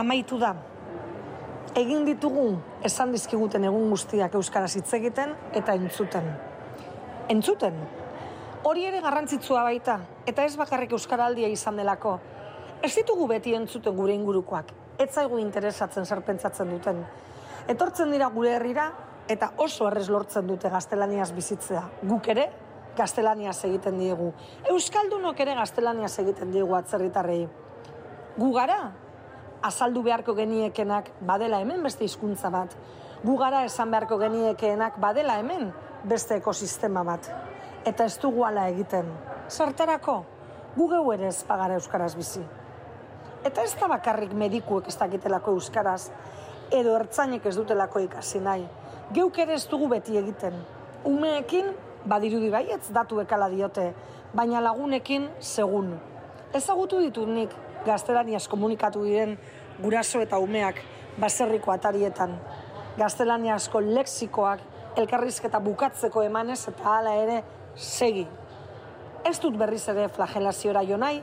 amaitu da. Egin ditugu esan dizkiguten egun guztiak euskaraz hitz egiten eta entzuten. Entzuten. Hori ere garrantzitsua baita eta ez bakarrik euskaraldia izan delako. Ez ditugu beti entzuten gure ingurukoak. Ez zaigu interesatzen zer pentsatzen duten. Etortzen dira gure herrira eta oso errez lortzen dute gaztelaniaz bizitzea. Guk ere gaztelaniaz egiten diegu. Euskaldunok ere gaztelaniaz egiten diegu atzerritarrei. Gu gara azaldu beharko geniekenak badela hemen beste hizkuntza bat. Gu gara esan beharko geniekeenak badela hemen beste ekosistema bat. Eta ez dugu ala egiten. Zertarako, gu geu ere ez pagara euskaraz bizi. Eta ez da bakarrik medikuek ez dakitelako euskaraz, edo ertzainek ez dutelako ikasi nahi. Geuk ere ez dugu beti egiten. Umeekin, badirudi baietz datu ekala diote, baina lagunekin segun. Ezagutu ditut nik gaztelaniaz komunikatu diren guraso eta umeak baserriko atarietan. Gaztelaniazko leksikoak elkarrizketa bukatzeko emanez eta hala ere segi. Ez dut berriz ere flagelaziora jo nahi,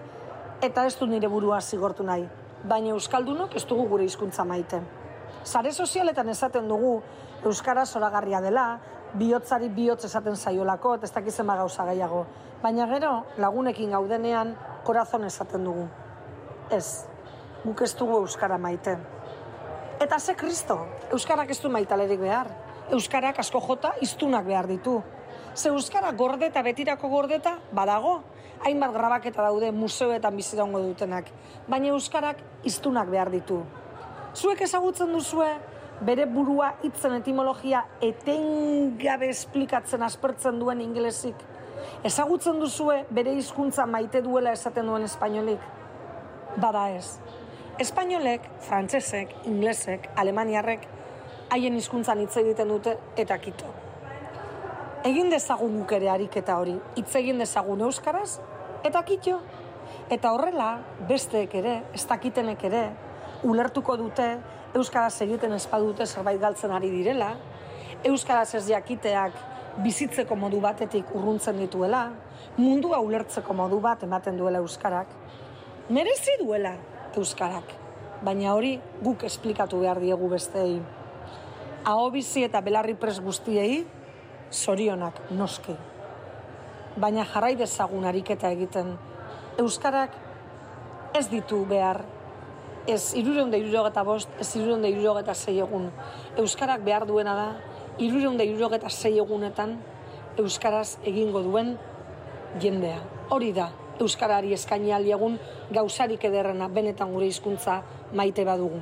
eta ez dut nire burua zigortu nahi. Baina Euskaldunok ez dugu gure hizkuntza maite. Sare sozialetan esaten dugu Euskara zoragarria dela, bihotzari bihotz esaten zaiolako, eta ez dakizema gauza gehiago. Baina gero, lagunekin gaudenean, korazon esaten dugu ez, guk ez dugu Euskara maite. Eta ze kristo, Euskarak ez du maitalerik behar. Euskarak asko jota iztunak behar ditu. Ze Euskara gordeta, betirako gordeta, badago. Hainbat grabaketa daude museoetan bizitongo dutenak. Baina Euskarak iztunak behar ditu. Zuek ezagutzen duzue, bere burua hitzen etimologia etengabe esplikatzen aspertzen duen ingelesik. Ezagutzen duzue bere hizkuntza maite duela esaten duen espainolik bada ez. Espainolek, frantsesek, inglesek, alemaniarrek haien hizkuntzan hitz egiten dute eta kito. Egin dezagun guk ere ariketa hori, hitz egin dezagun euskaraz eta kito. Eta horrela, besteek ere, ez dakitenek ere, ulertuko dute euskaraz egiten espadute zerbait galtzen ari direla, euskaraz ez jakiteak bizitzeko modu batetik urruntzen dituela, mundua ulertzeko modu bat ematen duela euskarak, merezi duela euskarak. Baina hori guk esplikatu behar diegu besteei. Aho bizi eta belarri pres guztiei, zorionak noski. Baina jarrai dezagun ariketa egiten. Euskarak ez ditu behar. Ez irureun da irurogeta bost, ez irureun da irurogeta zei egun. Euskarak behar duena da, irureun da irurogeta zei egunetan, Euskaraz egingo duen jendea. Hori da, euskarari eskaini aliegun gauzarik ederrena benetan gure hizkuntza maite badugu.